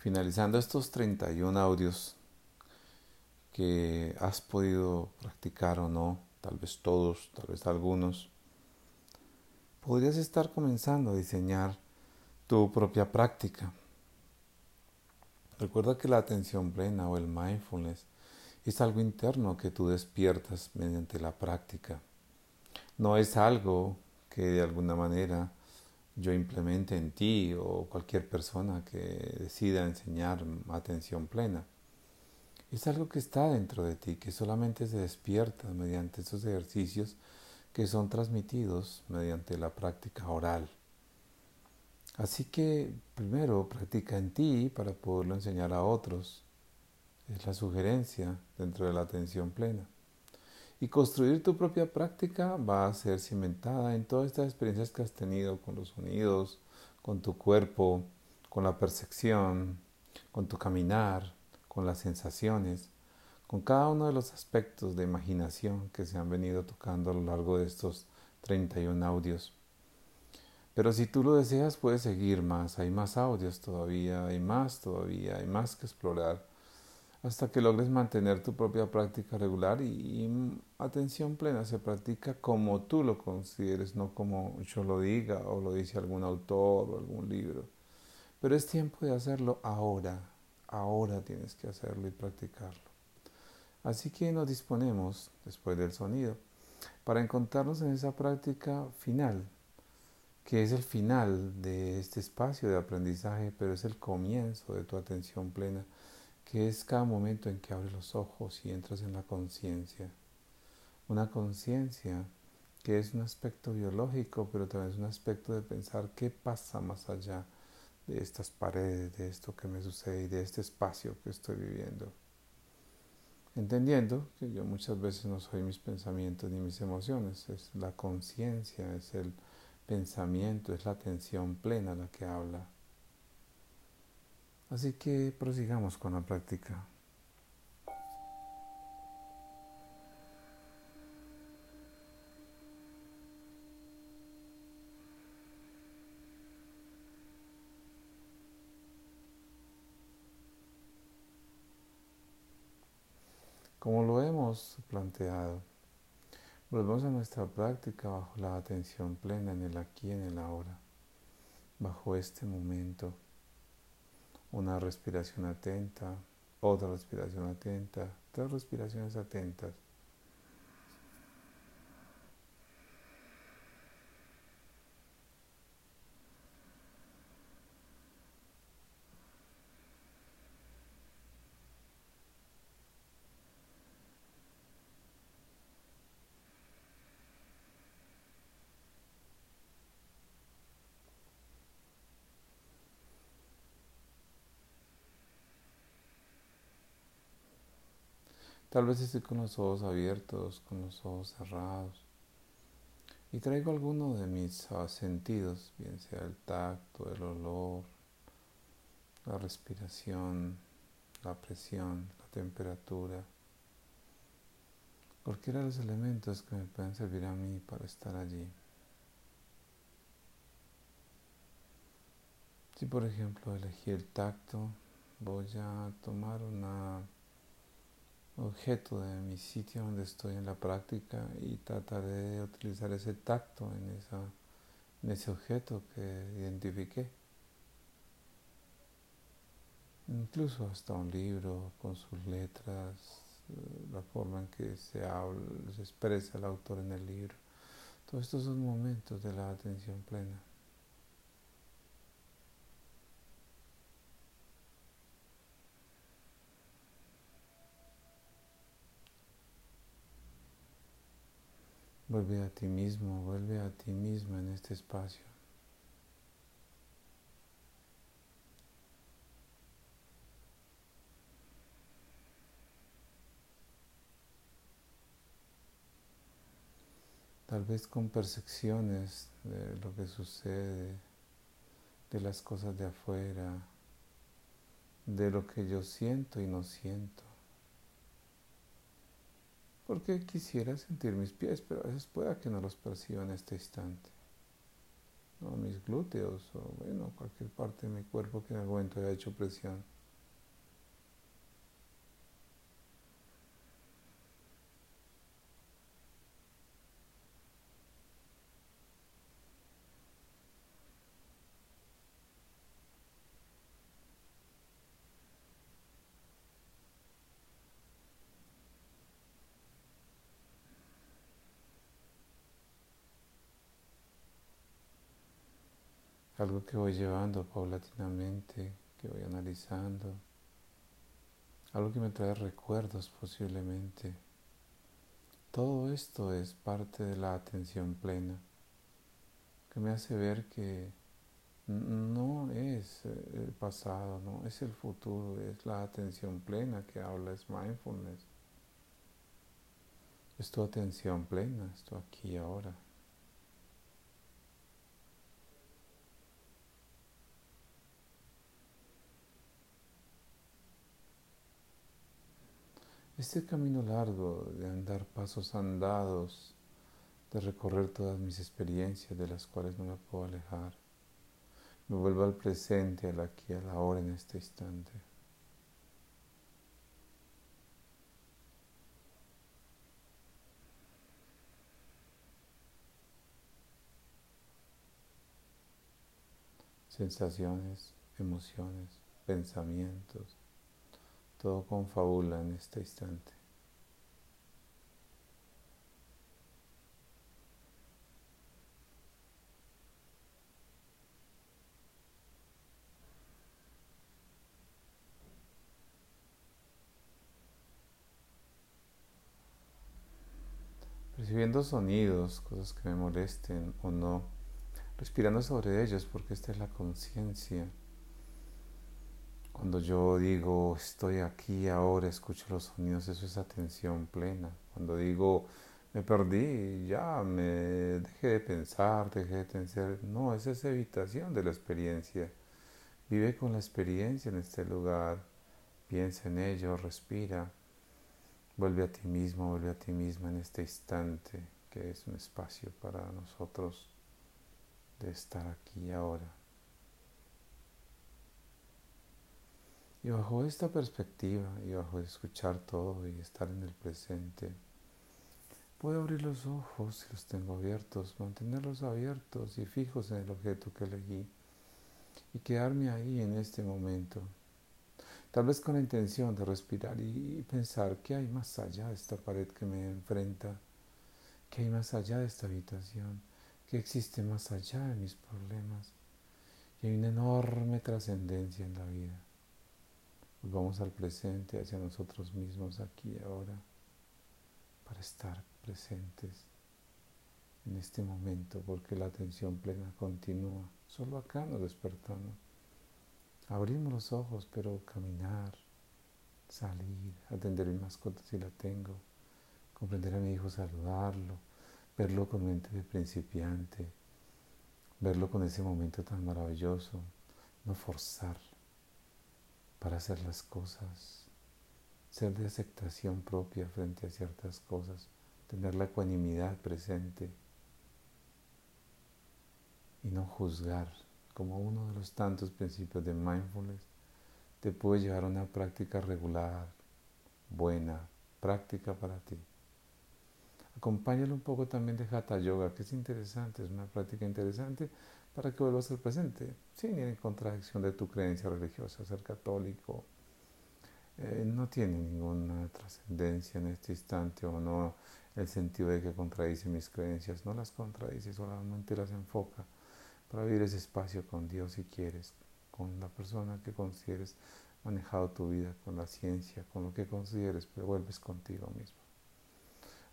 Finalizando estos 31 audios que has podido practicar o no, tal vez todos, tal vez algunos, podrías estar comenzando a diseñar tu propia práctica. Recuerda que la atención plena o el mindfulness es algo interno que tú despiertas mediante la práctica. No es algo que de alguna manera yo implemente en ti o cualquier persona que decida enseñar atención plena. Es algo que está dentro de ti, que solamente se despierta mediante esos ejercicios que son transmitidos mediante la práctica oral. Así que primero practica en ti para poderlo enseñar a otros. Es la sugerencia dentro de la atención plena. Y construir tu propia práctica va a ser cimentada en todas estas experiencias que has tenido con los sonidos, con tu cuerpo, con la percepción, con tu caminar, con las sensaciones, con cada uno de los aspectos de imaginación que se han venido tocando a lo largo de estos 31 audios. Pero si tú lo deseas, puedes seguir más. Hay más audios todavía, hay más todavía, hay más que explorar hasta que logres mantener tu propia práctica regular y, atención plena se practica como tú lo consideres, no como yo lo diga o lo dice algún autor o algún libro. Pero es tiempo de hacerlo ahora, ahora tienes que hacerlo y practicarlo. Así que nos disponemos, después del sonido, para encontrarnos en esa práctica final, que es el final de este espacio de aprendizaje, pero es el comienzo de tu atención plena que es cada momento en que abres los ojos y entras en la conciencia. Una conciencia que es un aspecto biológico, pero también es un aspecto de pensar qué pasa más allá de estas paredes, de esto que me sucede y de este espacio que estoy viviendo. Entendiendo que yo muchas veces no soy mis pensamientos ni mis emociones, es la conciencia, es el pensamiento, es la atención plena la que habla. Así que prosigamos con la práctica. Como lo hemos planteado, volvemos a nuestra práctica bajo la atención plena en el aquí y en el ahora, bajo este momento una respiración atenta, otra respiración atenta, tres respiraciones atentas. Tal vez estoy con los ojos abiertos, con los ojos cerrados. Y traigo alguno de mis ah, sentidos, bien sea el tacto, el olor, la respiración, la presión, la temperatura. Cualquiera de los elementos que me pueden servir a mí para estar allí. Si por ejemplo elegí el tacto, voy a tomar una objeto de mi sitio donde estoy en la práctica y trataré de utilizar ese tacto en, esa, en ese objeto que identifiqué. Incluso hasta un libro con sus letras, eh, la forma en que se habla, se expresa el autor en el libro. Todos estos son momentos de la atención plena. Vuelve a ti mismo, vuelve a ti misma en este espacio. Tal vez con percepciones de lo que sucede, de las cosas de afuera, de lo que yo siento y no siento porque quisiera sentir mis pies, pero a veces pueda que no los perciba en este instante. o mis glúteos, o bueno, cualquier parte de mi cuerpo que en algún momento haya hecho presión. Algo que voy llevando paulatinamente, que voy analizando, algo que me trae recuerdos posiblemente. Todo esto es parte de la atención plena, que me hace ver que no es el pasado, no es el futuro, es la atención plena que habla, es mindfulness. Es tu atención plena, esto aquí y ahora. Este camino largo de andar pasos andados, de recorrer todas mis experiencias de las cuales no me puedo alejar, me vuelvo al presente, al aquí, a la hora, en este instante. Sensaciones, emociones, pensamientos, todo confabula en este instante. Percibiendo sonidos, cosas que me molesten o no, respirando sobre ellos porque esta es la conciencia cuando yo digo estoy aquí ahora, escucho los sonidos, eso es atención plena. Cuando digo me perdí, ya me dejé de pensar, dejé de pensar, no, esa es evitación de la experiencia. Vive con la experiencia en este lugar, piensa en ello, respira, vuelve a ti mismo, vuelve a ti misma en este instante, que es un espacio para nosotros de estar aquí ahora. Y bajo esta perspectiva y bajo escuchar todo y estar en el presente, puedo abrir los ojos si los tengo abiertos, mantenerlos abiertos y fijos en el objeto que elegí y quedarme ahí en este momento. Tal vez con la intención de respirar y pensar qué hay más allá de esta pared que me enfrenta, qué hay más allá de esta habitación, qué existe más allá de mis problemas. Y hay una enorme trascendencia en la vida. Vamos al presente, hacia nosotros mismos aquí y ahora, para estar presentes en este momento, porque la atención plena continúa. Solo acá nos despertamos. Abrimos los ojos, pero caminar, salir, atender mi mascota si la tengo, comprender a mi hijo, saludarlo, verlo con mente de principiante, verlo con ese momento tan maravilloso, no forzar para hacer las cosas, ser de aceptación propia frente a ciertas cosas, tener la ecuanimidad presente y no juzgar como uno de los tantos principios de mindfulness te puede llevar a una práctica regular, buena, práctica para ti. Acompáñalo un poco también de Hatha Yoga, que es interesante, es una práctica interesante para que vuelvas al presente, sin ir en contradicción de tu creencia religiosa, ser católico. Eh, no tiene ninguna trascendencia en este instante o no el sentido de que contradice mis creencias, no las contradice, solamente las enfoca para vivir ese espacio con Dios si quieres, con la persona que consideres manejado tu vida, con la ciencia, con lo que consideres, pero vuelves contigo mismo.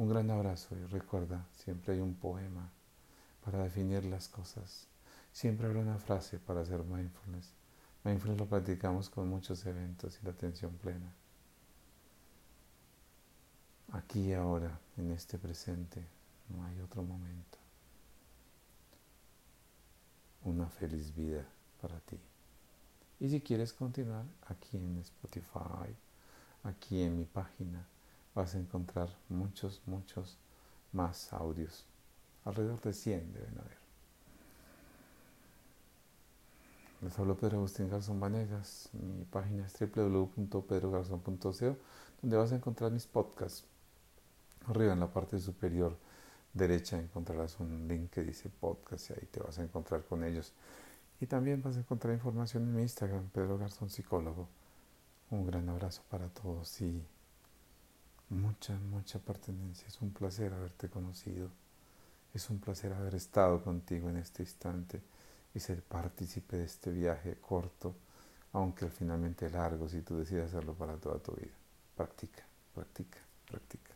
Un gran abrazo y recuerda, siempre hay un poema para definir las cosas. Siempre habrá una frase para hacer mindfulness. Mindfulness lo practicamos con muchos eventos y la atención plena. Aquí y ahora, en este presente, no hay otro momento. Una feliz vida para ti. Y si quieres continuar, aquí en Spotify, aquí en mi página, vas a encontrar muchos, muchos más audios. Alrededor de 100 deben haber. Les hablo Pedro Agustín Garzón Vanegas. Mi página es www.pedrogarzón.co, donde vas a encontrar mis podcasts. Arriba en la parte superior derecha encontrarás un link que dice podcast y ahí te vas a encontrar con ellos. Y también vas a encontrar información en mi Instagram, Pedro Garzón Psicólogo. Un gran abrazo para todos y mucha, mucha pertenencia. Es un placer haberte conocido. Es un placer haber estado contigo en este instante y ser partícipe de este viaje corto, aunque finalmente largo, si tú decides hacerlo para toda tu vida. Practica, practica, practica.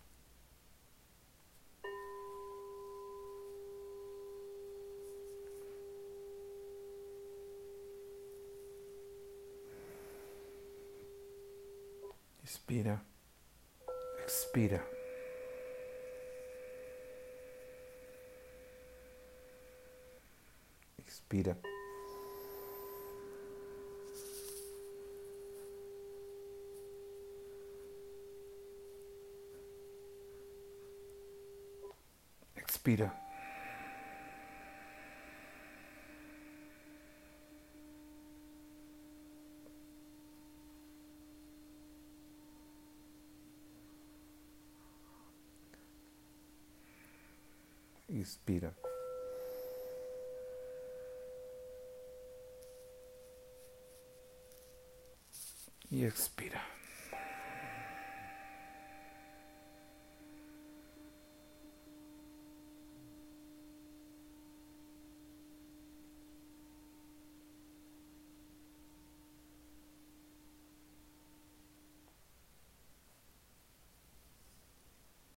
Inspira, expira. Expira. Expira. Inspira. y expira.